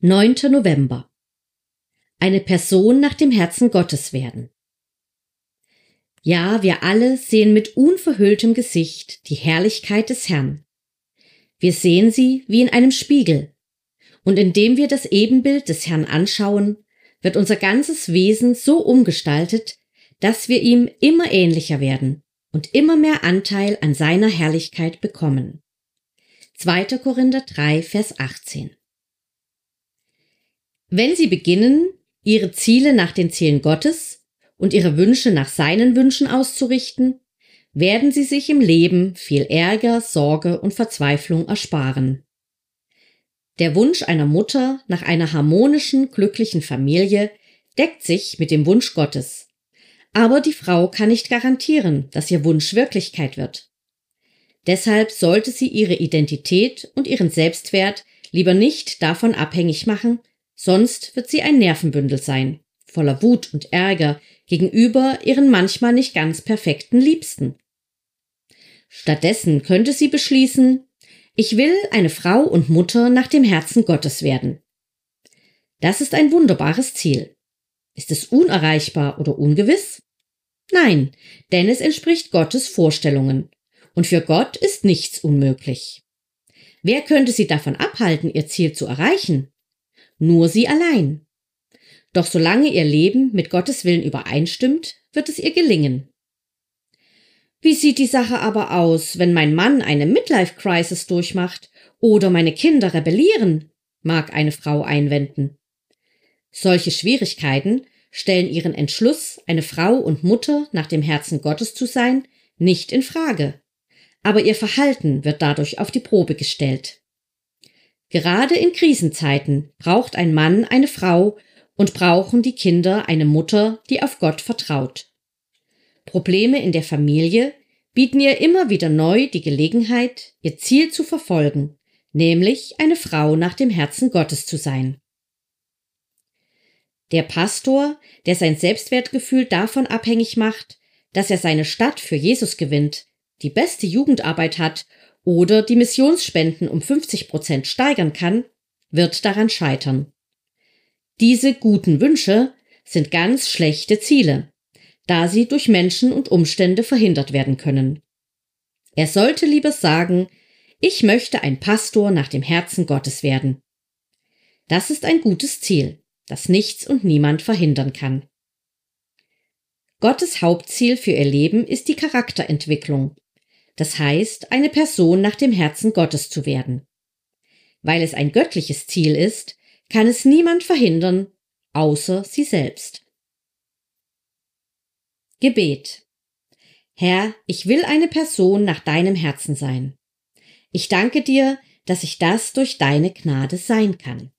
9. November. Eine Person nach dem Herzen Gottes werden. Ja, wir alle sehen mit unverhülltem Gesicht die Herrlichkeit des Herrn. Wir sehen sie wie in einem Spiegel. Und indem wir das Ebenbild des Herrn anschauen, wird unser ganzes Wesen so umgestaltet, dass wir ihm immer ähnlicher werden und immer mehr Anteil an seiner Herrlichkeit bekommen. 2. Korinther 3, Vers 18. Wenn Sie beginnen, Ihre Ziele nach den Zielen Gottes und Ihre Wünsche nach seinen Wünschen auszurichten, werden Sie sich im Leben viel Ärger, Sorge und Verzweiflung ersparen. Der Wunsch einer Mutter nach einer harmonischen, glücklichen Familie deckt sich mit dem Wunsch Gottes. Aber die Frau kann nicht garantieren, dass ihr Wunsch Wirklichkeit wird. Deshalb sollte sie ihre Identität und ihren Selbstwert lieber nicht davon abhängig machen, sonst wird sie ein Nervenbündel sein, voller Wut und Ärger gegenüber ihren manchmal nicht ganz perfekten Liebsten. Stattdessen könnte sie beschließen, ich will eine Frau und Mutter nach dem Herzen Gottes werden. Das ist ein wunderbares Ziel. Ist es unerreichbar oder ungewiss? Nein, denn es entspricht Gottes Vorstellungen. Und für Gott ist nichts unmöglich. Wer könnte sie davon abhalten, ihr Ziel zu erreichen? Nur sie allein. Doch solange ihr Leben mit Gottes Willen übereinstimmt, wird es ihr gelingen. Wie sieht die Sache aber aus, wenn mein Mann eine Midlife-Crisis durchmacht oder meine Kinder rebellieren? mag eine Frau einwenden. Solche Schwierigkeiten stellen ihren Entschluss, eine Frau und Mutter nach dem Herzen Gottes zu sein, nicht in Frage. Aber ihr Verhalten wird dadurch auf die Probe gestellt. Gerade in Krisenzeiten braucht ein Mann eine Frau und brauchen die Kinder eine Mutter, die auf Gott vertraut. Probleme in der Familie bieten ihr immer wieder neu die Gelegenheit, ihr Ziel zu verfolgen, nämlich eine Frau nach dem Herzen Gottes zu sein. Der Pastor, der sein Selbstwertgefühl davon abhängig macht, dass er seine Stadt für Jesus gewinnt, die beste Jugendarbeit hat oder die Missionsspenden um 50 Prozent steigern kann, wird daran scheitern. Diese guten Wünsche sind ganz schlechte Ziele, da sie durch Menschen und Umstände verhindert werden können. Er sollte lieber sagen, ich möchte ein Pastor nach dem Herzen Gottes werden. Das ist ein gutes Ziel, das nichts und niemand verhindern kann. Gottes Hauptziel für ihr Leben ist die Charakterentwicklung das heißt eine Person nach dem Herzen Gottes zu werden. Weil es ein göttliches Ziel ist, kann es niemand verhindern, außer sie selbst. Gebet Herr, ich will eine Person nach deinem Herzen sein. Ich danke dir, dass ich das durch deine Gnade sein kann.